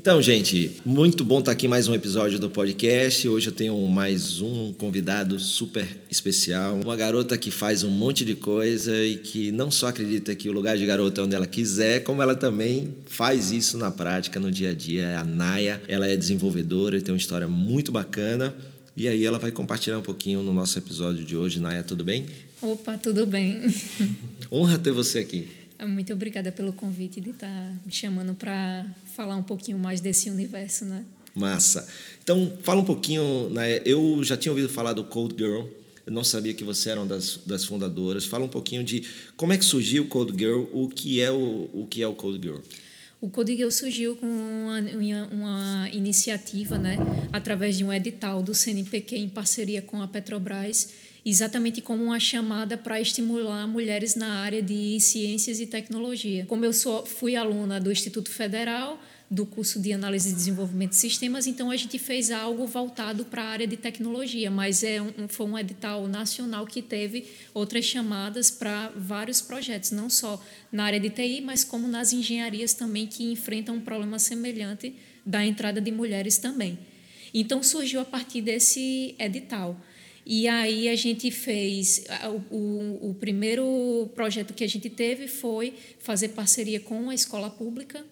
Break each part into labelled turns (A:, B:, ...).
A: Então, gente, muito bom estar aqui mais um episódio do podcast. Hoje eu tenho mais um convidado super especial, uma garota que faz um monte de coisa e que não só acredita que o lugar de garota é onde ela quiser, como ela também faz isso na prática, no dia a dia. É a Naya, ela é desenvolvedora e tem uma história muito bacana. E aí ela vai compartilhar um pouquinho no nosso episódio de hoje. Naya, tudo bem?
B: Opa, tudo bem.
A: Honra ter você aqui.
B: Muito obrigada pelo convite de estar me chamando para falar um pouquinho mais desse universo, né?
A: Massa. Então, fala um pouquinho, né? Eu já tinha ouvido falar do Code Girl, eu não sabia que você era uma das, das fundadoras. Fala um pouquinho de como é que surgiu o Code Girl, o que é o, o que é o Code Girl.
B: O Code Girl surgiu com uma, uma iniciativa, né, através de um edital do CNPq em parceria com a Petrobras exatamente como uma chamada para estimular mulheres na área de ciências e tecnologia. Como eu sou, fui aluna do Instituto Federal, do curso de análise e desenvolvimento de sistemas, então a gente fez algo voltado para a área de tecnologia, mas é um, foi um edital nacional que teve outras chamadas para vários projetos, não só na área de TI, mas como nas engenharias também que enfrentam um problema semelhante da entrada de mulheres também. Então surgiu a partir desse edital. E aí a gente fez o, o, o, primeiro projeto que a gente teve foi fazer parceria com a escola pública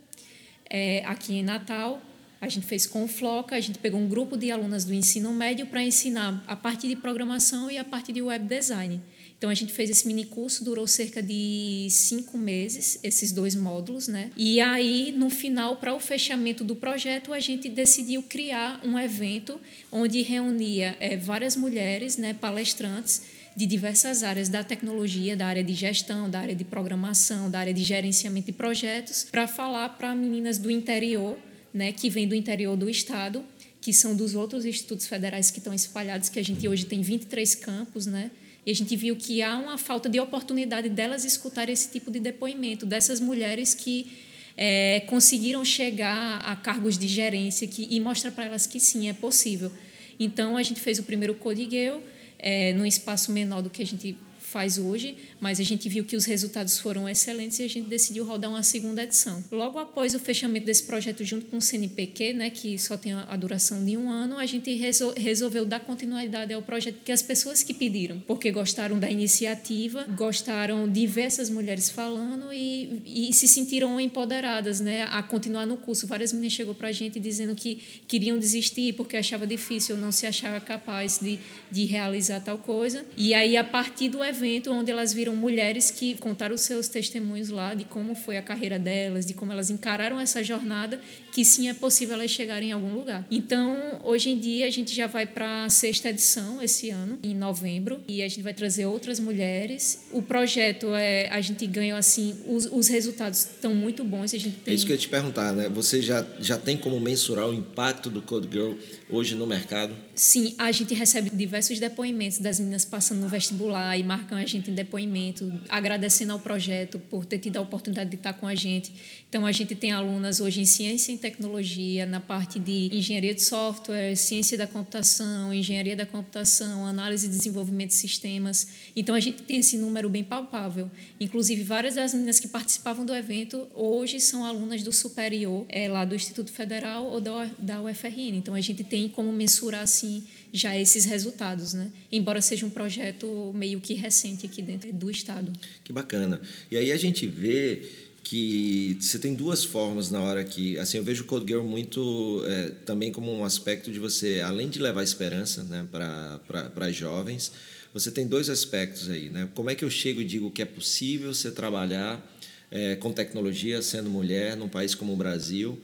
B: é, aqui em Natal. A gente fez com o Floca, a gente pegou um grupo de alunas do ensino médio para ensinar a parte de programação e a parte de web design. Então a gente fez esse mini curso, durou cerca de cinco meses, esses dois módulos, né? E aí, no final, para o fechamento do projeto, a gente decidiu criar um evento onde reunia é, várias mulheres, né, palestrantes de diversas áreas da tecnologia, da área de gestão, da área de programação, da área de gerenciamento de projetos, para falar para meninas do interior, né, que vêm do interior do estado, que são dos outros institutos federais que estão espalhados, que a gente hoje tem 23 campos, né? E a gente viu que há uma falta de oportunidade delas escutar esse tipo de depoimento, dessas mulheres que é, conseguiram chegar a cargos de gerência que, e mostrar para elas que sim, é possível. Então, a gente fez o primeiro Codigueu, é, num espaço menor do que a gente faz hoje, mas a gente viu que os resultados foram excelentes e a gente decidiu rodar uma segunda edição. Logo após o fechamento desse projeto junto com o CNPq, né, que só tem a duração de um ano, a gente resolveu dar continuidade ao projeto que as pessoas que pediram, porque gostaram da iniciativa, gostaram de ver essas mulheres falando e, e se sentiram empoderadas né, a continuar no curso. Várias meninas chegou para a gente dizendo que queriam desistir porque achava difícil, não se achava capaz de, de realizar tal coisa. E aí, a partir do evento, evento onde elas viram mulheres que contaram os seus testemunhos lá de como foi a carreira delas, de como elas encararam essa jornada, que sim é possível elas chegarem em algum lugar. Então, hoje em dia, a gente já vai para a sexta edição esse ano, em novembro, e a gente vai trazer outras mulheres. O projeto é, a gente ganhou assim, os, os resultados estão muito bons. A gente tem...
A: É isso que eu ia te perguntar, né? Você já, já tem como mensurar o impacto do Code Girl hoje no mercado?
B: Sim, a gente recebe diversos depoimentos das meninas passando no vestibular e marcando a gente em depoimento, agradecendo ao projeto por ter tido a oportunidade de estar com a gente. Então, a gente tem alunas hoje em ciência e tecnologia, na parte de engenharia de software, ciência da computação, engenharia da computação, análise e desenvolvimento de sistemas. Então, a gente tem esse número bem palpável. Inclusive, várias das meninas que participavam do evento hoje são alunas do superior, é, lá do Instituto Federal ou da, da UFRN. Então, a gente tem como mensurar, assim, já esses resultados, né? Embora seja um projeto meio que recente aqui dentro do estado.
A: Que bacana. E aí a gente vê que você tem duas formas na hora que assim eu vejo o Code Girl muito é, também como um aspecto de você além de levar esperança né para jovens você tem dois aspectos aí né como é que eu chego e digo que é possível você trabalhar é, com tecnologia sendo mulher num país como o Brasil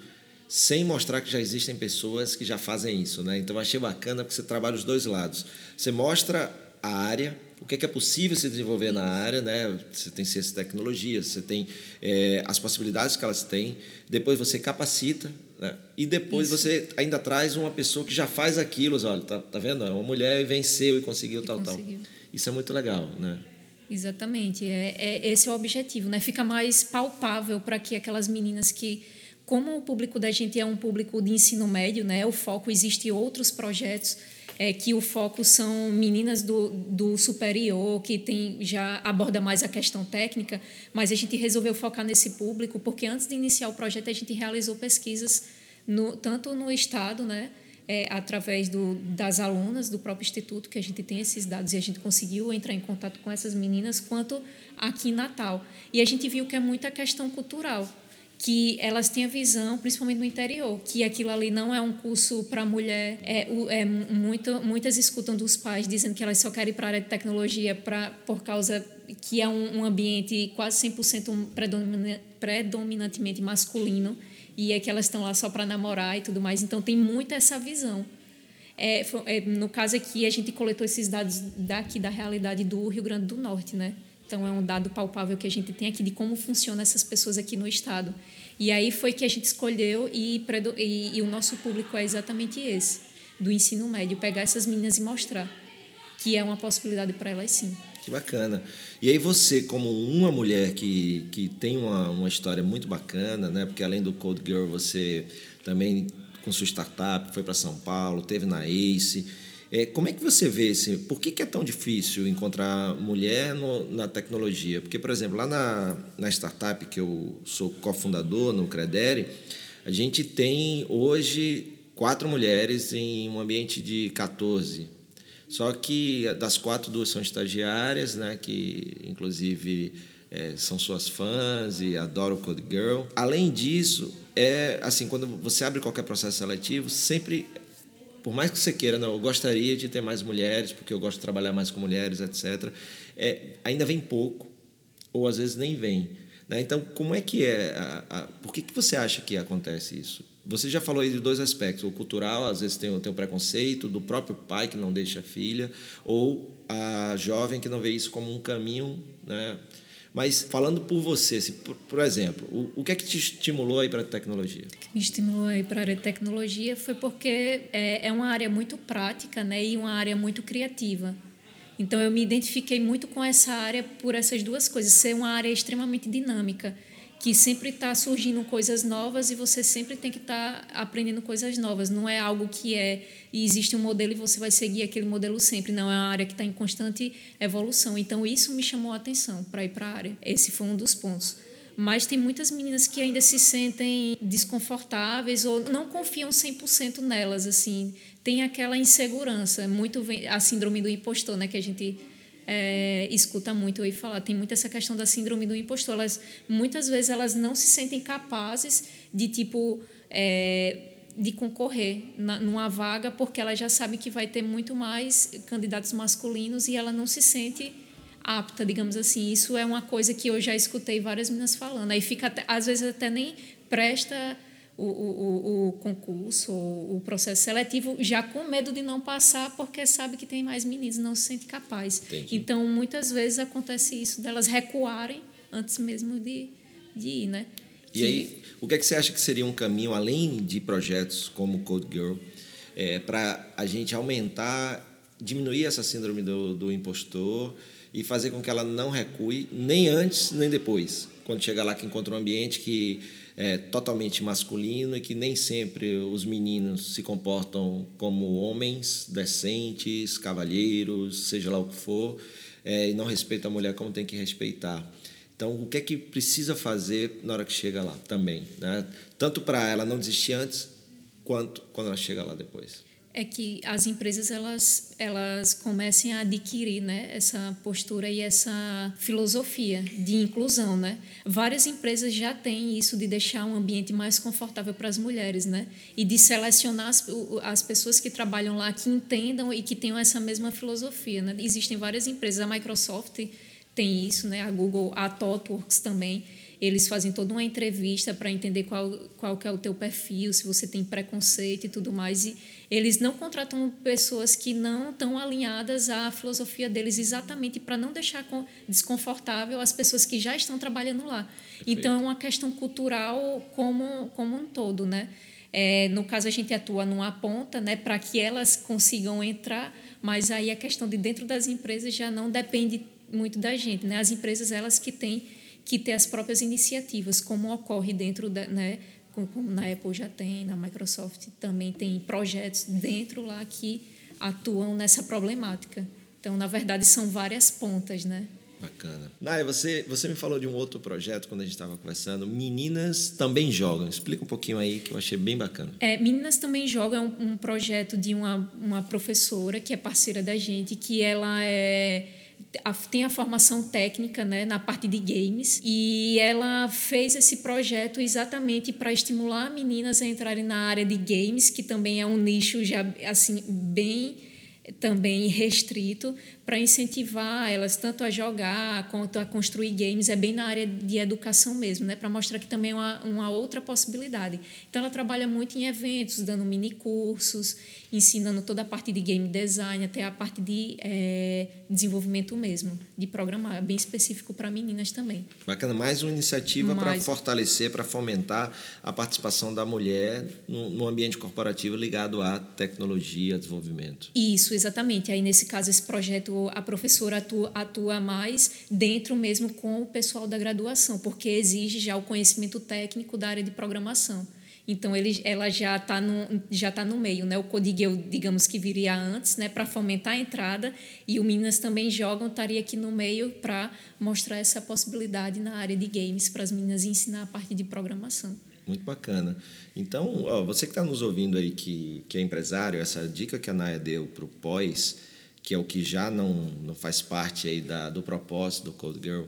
A: sem mostrar que já existem pessoas que já fazem isso, né? Então achei bacana porque você trabalha os dois lados. Você mostra a área, o que é, que é possível se desenvolver na área, né? Você tem ciência e tecnologia, você tem é, as possibilidades que elas têm. Depois você capacita, né? E depois isso. você ainda traz uma pessoa que já faz aquilo. Olha, tá, tá vendo? Uma mulher venceu e conseguiu e tal, conseguiu. tal. Isso é muito legal, né?
B: Exatamente. É, é, esse é o objetivo, né? Fica mais palpável para que aquelas meninas que como o público da gente é um público de ensino médio, né, o foco existe outros projetos é, que o foco são meninas do, do superior que tem já aborda mais a questão técnica, mas a gente resolveu focar nesse público porque antes de iniciar o projeto a gente realizou pesquisas no, tanto no estado, né, é, através do, das alunas do próprio instituto, que a gente tem esses dados e a gente conseguiu entrar em contato com essas meninas, quanto aqui em Natal. E a gente viu que é muita questão cultural, que elas têm a visão, principalmente no interior, que aquilo ali não é um curso para mulher. É, é muito, muitas escutam dos pais dizendo que elas só querem ir para a área de tecnologia pra, por causa que é um, um ambiente quase 100% predominantemente masculino e é que elas estão lá só para namorar e tudo mais. Então tem muito essa visão. É, é, no caso aqui, a gente coletou esses dados daqui da realidade do Rio Grande do Norte, né? Então é um dado palpável que a gente tem aqui de como funcionam essas pessoas aqui no estado. E aí foi que a gente escolheu e, e, e o nosso público é exatamente esse, do ensino médio, pegar essas meninas e mostrar que é uma possibilidade para elas sim.
A: Que bacana. E aí você, como uma mulher que, que tem uma, uma história muito bacana, né? Porque além do Code Girl, você também com sua startup foi para São Paulo, teve na Ace. É, como é que você vê esse? Por que, que é tão difícil encontrar mulher no, na tecnologia? Porque, por exemplo, lá na, na startup que eu sou cofundador, no Credere, a gente tem hoje quatro mulheres em um ambiente de 14 só que das quatro, duas são estagiárias, né, que inclusive é, são suas fãs e adoram Code Girl. Além disso, é assim, quando você abre qualquer processo seletivo, sempre por mais que você queira, não, eu gostaria de ter mais mulheres, porque eu gosto de trabalhar mais com mulheres, etc. É, ainda vem pouco, ou às vezes nem vem. Né? Então, como é que é? A, a, por que, que você acha que acontece isso? Você já falou aí de dois aspectos. O cultural, às vezes, tem, tem o preconceito do próprio pai que não deixa a filha, ou a jovem que não vê isso como um caminho. Né? Mas falando por você, se, por, por, exemplo, o, o que é que te estimulou aí para a tecnologia?
B: Me estimulou aí para a tecnologia foi porque é, é uma área muito prática né, e uma área muito criativa. Então, eu me identifiquei muito com essa área por essas duas coisas, ser uma área extremamente dinâmica que sempre está surgindo coisas novas e você sempre tem que estar tá aprendendo coisas novas. Não é algo que é e existe um modelo e você vai seguir aquele modelo sempre. Não é uma área que está em constante evolução. Então isso me chamou a atenção para ir para a área. Esse foi um dos pontos. Mas tem muitas meninas que ainda se sentem desconfortáveis ou não confiam 100% nelas, assim. Tem aquela insegurança, muito a síndrome do impostor, né, que a gente é, escuta muito aí falar. Tem muito essa questão da síndrome do impostor. Elas, muitas vezes elas não se sentem capazes de, tipo, é, de concorrer na, numa vaga porque ela já sabe que vai ter muito mais candidatos masculinos e ela não se sente apta, digamos assim. Isso é uma coisa que eu já escutei várias meninas falando. Aí fica, até, às vezes, até nem presta o, o, o concurso, o, o processo seletivo, já com medo de não passar, porque sabe que tem mais meninos, não se sente capaz. Entendi. Então, muitas vezes acontece isso, delas recuarem antes mesmo de, de ir, né?
A: E que... aí, o que, é que você acha que seria um caminho, além de projetos como Code Girl, é, para a gente aumentar, diminuir essa síndrome do, do impostor e fazer com que ela não recue nem antes nem depois, quando chega lá que encontra um ambiente que é, totalmente masculino e que nem sempre os meninos se comportam como homens decentes, cavalheiros, seja lá o que for, é, e não respeitam a mulher como tem que respeitar. Então, o que é que precisa fazer na hora que chega lá também? Né? Tanto para ela não desistir antes, quanto quando ela chega lá depois
B: é que as empresas elas elas comecem a adquirir né essa postura e essa filosofia de inclusão né. Várias empresas já têm isso de deixar um ambiente mais confortável para as mulheres né e de selecionar as, as pessoas que trabalham lá que entendam e que tenham essa mesma filosofia né. Existem várias empresas a Microsoft tem isso né a Google a ThoughtWorks também eles fazem toda uma entrevista para entender qual, qual que é o teu perfil, se você tem preconceito e tudo mais. E eles não contratam pessoas que não estão alinhadas à filosofia deles, exatamente para não deixar desconfortável as pessoas que já estão trabalhando lá. Perfeito. Então, é uma questão cultural como, como um todo, né? É, no caso, a gente atua numa ponta né, para que elas consigam entrar, mas aí a questão de dentro das empresas já não depende muito da gente. Né? As empresas, elas que têm que ter as próprias iniciativas, como ocorre dentro da, né, como na Apple já tem, na Microsoft também tem projetos dentro lá que atuam nessa problemática. Então, na verdade, são várias pontas, né?
A: Bacana. Naya, você, você me falou de um outro projeto quando a gente estava conversando. Meninas também jogam. Explica um pouquinho aí que eu achei bem bacana.
B: É, Meninas também jogam é um, um projeto de uma, uma professora que é parceira da gente, que ela é tem a formação técnica né, na parte de games e ela fez esse projeto exatamente para estimular meninas a entrarem na área de games, que também é um nicho já assim bem também restrito para incentivar elas tanto a jogar quanto a construir games é bem na área de educação mesmo, né? Para mostrar que também é uma, uma outra possibilidade. Então ela trabalha muito em eventos, dando mini cursos, ensinando toda a parte de game design até a parte de é, desenvolvimento mesmo, de programar, bem específico para meninas também.
A: Bacana, mais uma iniciativa para fortalecer, para fomentar a participação da mulher no, no ambiente corporativo ligado à tecnologia, desenvolvimento.
B: Isso, exatamente. Aí nesse caso esse projeto a professora atua, atua mais dentro mesmo com o pessoal da graduação, porque exige já o conhecimento técnico da área de programação. Então ele, ela já está no, já tá no meio, né? O Codigueu, digamos que viria antes, né? Para fomentar a entrada e o Minas também jogam estaria aqui no meio para mostrar essa possibilidade na área de games para as meninas ensinar a parte de programação.
A: Muito bacana. Então, ó, você que está nos ouvindo aí que, que é empresário, essa dica que a Naya deu para o pós que é o que já não, não faz parte aí da, do propósito do Code Girl,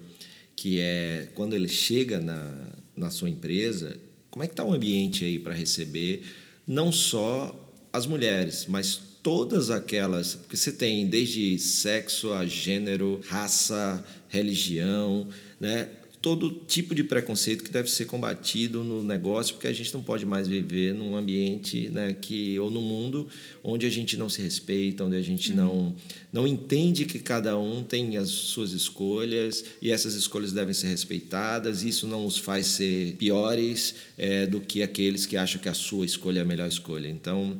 A: que é quando ele chega na, na sua empresa, como é que está o ambiente aí para receber não só as mulheres, mas todas aquelas, porque você tem desde sexo a gênero, raça, religião, né? Todo tipo de preconceito que deve ser combatido no negócio, porque a gente não pode mais viver num ambiente, né, que ou no mundo onde a gente não se respeita, onde a gente uhum. não não entende que cada um tem as suas escolhas e essas escolhas devem ser respeitadas. Isso não os faz ser piores é, do que aqueles que acham que a sua escolha é a melhor escolha. Então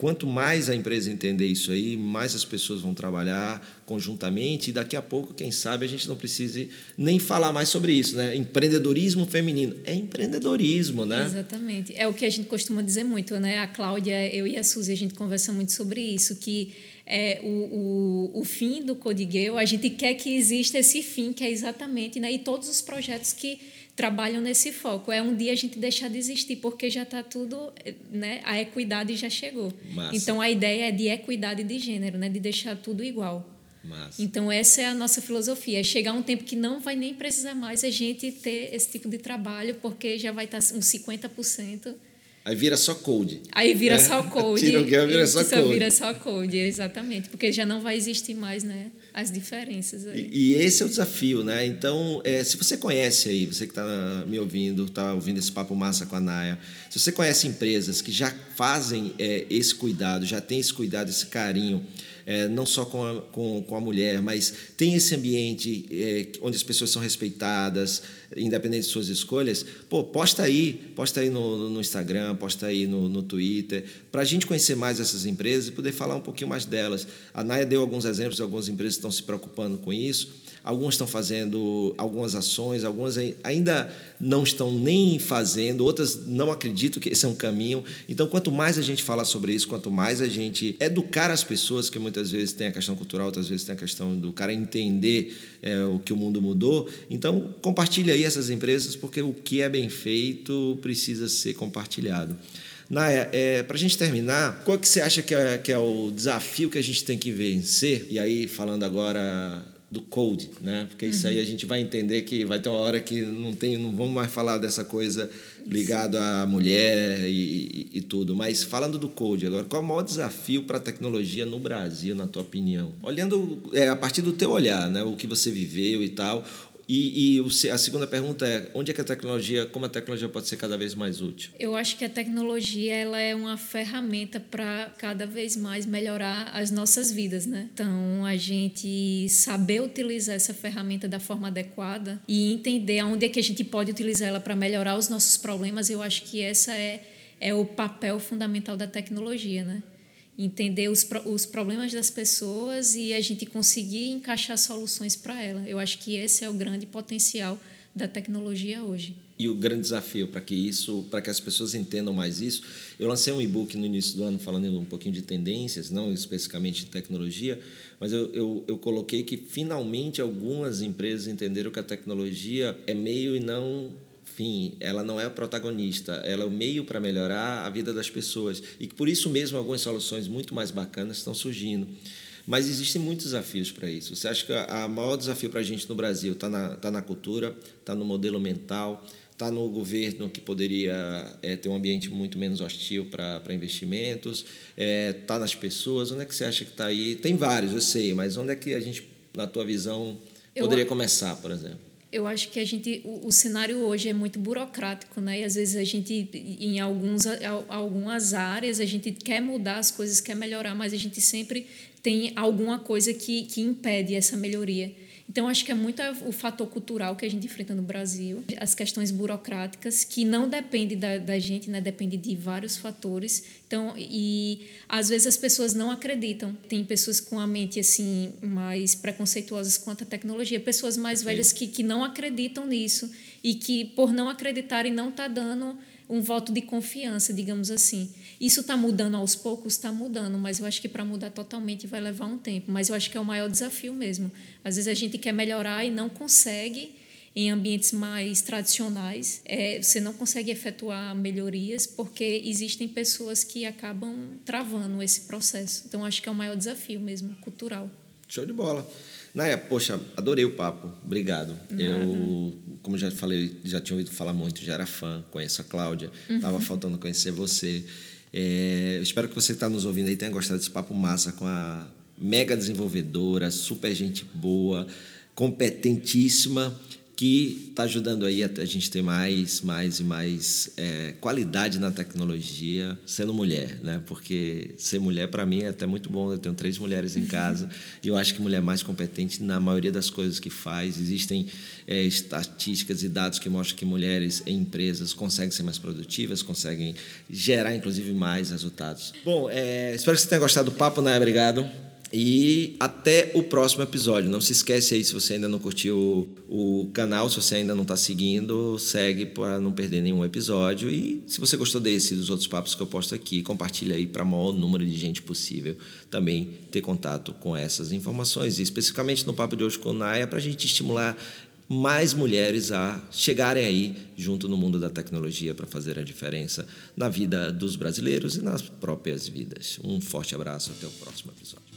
A: Quanto mais a empresa entender isso aí, mais as pessoas vão trabalhar conjuntamente e daqui a pouco, quem sabe, a gente não precise nem falar mais sobre isso, né? Empreendedorismo feminino. É empreendedorismo, né?
B: Exatamente. É o que a gente costuma dizer muito, né? A Cláudia, eu e a Suzy, a gente conversa muito sobre isso, que é, o, o, o fim do Codigueu, a gente quer que exista esse fim, que é exatamente, né? E todos os projetos que trabalham nesse foco. É um dia a gente deixar de existir, porque já está tudo, né? A equidade já chegou. Massa. Então a ideia é de equidade de gênero, né? De deixar tudo igual. Massa. Então essa é a nossa filosofia, é chegar um tempo que não vai nem precisar mais a gente ter esse tipo de trabalho, porque já vai estar uns 50%
A: Aí vira só code.
B: Aí vira é. só code.
A: Tira o que vira só code.
B: vira só code, exatamente. Porque já não vai existir mais né, as diferenças.
A: Aí. E, e esse é o desafio, né? Então, é, se você conhece aí, você que está me ouvindo, está ouvindo esse papo massa com a Naya, se você conhece empresas que já fazem é, esse cuidado, já tem esse cuidado, esse carinho, é, não só com a, com, com a mulher, mas tem esse ambiente é, onde as pessoas são respeitadas, independente de suas escolhas, pô, posta aí, posta aí no, no Instagram, posta aí no, no Twitter, para a gente conhecer mais essas empresas e poder falar um pouquinho mais delas. A Naya deu alguns exemplos de algumas empresas que estão se preocupando com isso. Algumas estão fazendo algumas ações, algumas ainda não estão nem fazendo, outras não acreditam que esse é um caminho. Então, quanto mais a gente fala sobre isso, quanto mais a gente educar as pessoas, que muitas vezes tem a questão cultural, outras vezes tem a questão do cara entender é, o que o mundo mudou. Então, compartilhe aí essas empresas, porque o que é bem feito precisa ser compartilhado. Naya, é, para a gente terminar, qual que você acha que é, que é o desafio que a gente tem que vencer? E aí, falando agora do code, né? Porque isso aí a gente vai entender que vai ter uma hora que não tem, não vamos mais falar dessa coisa ligado à mulher e, e, e, tudo. Mas falando do code agora, qual é o maior desafio para a tecnologia no Brasil, na tua opinião? Olhando é, a partir do teu olhar, né? O que você viveu e tal, e, e, a segunda pergunta é onde é que a tecnologia, como a tecnologia pode ser cada vez mais útil?
B: Eu acho que a tecnologia ela é uma ferramenta para cada vez mais melhorar as nossas vidas, né? Então a gente saber utilizar essa ferramenta da forma adequada e entender aonde é que a gente pode utilizar ela para melhorar os nossos problemas, eu acho que essa é é o papel fundamental da tecnologia, né? Entender os, os problemas das pessoas e a gente conseguir encaixar soluções para ela. Eu acho que esse é o grande potencial da tecnologia hoje.
A: E o grande desafio para que isso, para que as pessoas entendam mais isso, eu lancei um e-book no início do ano falando um pouquinho de tendências, não especificamente de tecnologia, mas eu, eu, eu coloquei que finalmente algumas empresas entenderam que a tecnologia é meio e não fim, ela não é a protagonista, ela é o meio para melhorar a vida das pessoas. E por isso mesmo algumas soluções muito mais bacanas estão surgindo. Mas existem muitos desafios para isso. Você acha que o maior desafio para a gente no Brasil está na, tá na cultura, está no modelo mental, está no governo que poderia é, ter um ambiente muito menos hostil para investimentos, está é, tá nas pessoas. Onde é que você acha que está aí? Tem vários, eu sei, mas onde é que a gente, na tua visão, poderia eu, começar, por exemplo?
B: Eu acho que a gente, o, o, cenário hoje é muito burocrático, né? E às vezes a gente, em alguns, algumas áreas, a gente quer mudar as coisas, quer melhorar, mas a gente sempre tem alguma coisa que, que impede essa melhoria. Então, acho que é muito o fator cultural que a gente enfrenta no Brasil, as questões burocráticas, que não depende da, da gente, né? depende de vários fatores. Então, e às vezes as pessoas não acreditam. Tem pessoas com a mente assim mais preconceituosas quanto à tecnologia, pessoas mais velhas que, que não acreditam nisso e que, por não acreditarem, não está dando um voto de confiança, digamos assim. Isso está mudando aos poucos? Está mudando, mas eu acho que para mudar totalmente vai levar um tempo. Mas eu acho que é o maior desafio mesmo. Às vezes a gente quer melhorar e não consegue em ambientes mais tradicionais, é, você não consegue efetuar melhorias porque existem pessoas que acabam travando esse processo. Então, acho que é o maior desafio mesmo, cultural.
A: Show de bola. Naya, poxa, adorei o papo. Obrigado. Nada. Eu, como já falei, já tinha ouvido falar muito, já era fã, conheço a Cláudia, estava uhum. faltando conhecer você. É, espero que você está nos ouvindo aí tenha gostado desse papo massa com a mega desenvolvedora, super gente boa, competentíssima que está ajudando aí a, a, gente ter mais, mais e mais é, qualidade na tecnologia sendo mulher, né? Porque ser mulher para mim é até muito bom. Eu tenho três mulheres em casa e eu acho que mulher é mais competente na maioria das coisas que faz. Existem é, estatísticas e dados que mostram que mulheres em empresas conseguem ser mais produtivas, conseguem gerar inclusive mais resultados. Bom, é, espero que você tenha gostado do papo, né? Obrigado. E até o próximo episódio. Não se esquece aí, se você ainda não curtiu o, canal, se você ainda não está seguindo, segue para não perder nenhum episódio. E se você gostou desse e dos outros papos que eu posto aqui, compartilha aí para o maior número de gente possível também ter contato com essas informações. E especificamente no Papo de hoje com o Naya, para a gente estimular mais mulheres a chegarem aí junto no mundo da tecnologia para fazer a diferença na vida dos brasileiros e nas próprias vidas. Um forte abraço, até o próximo episódio.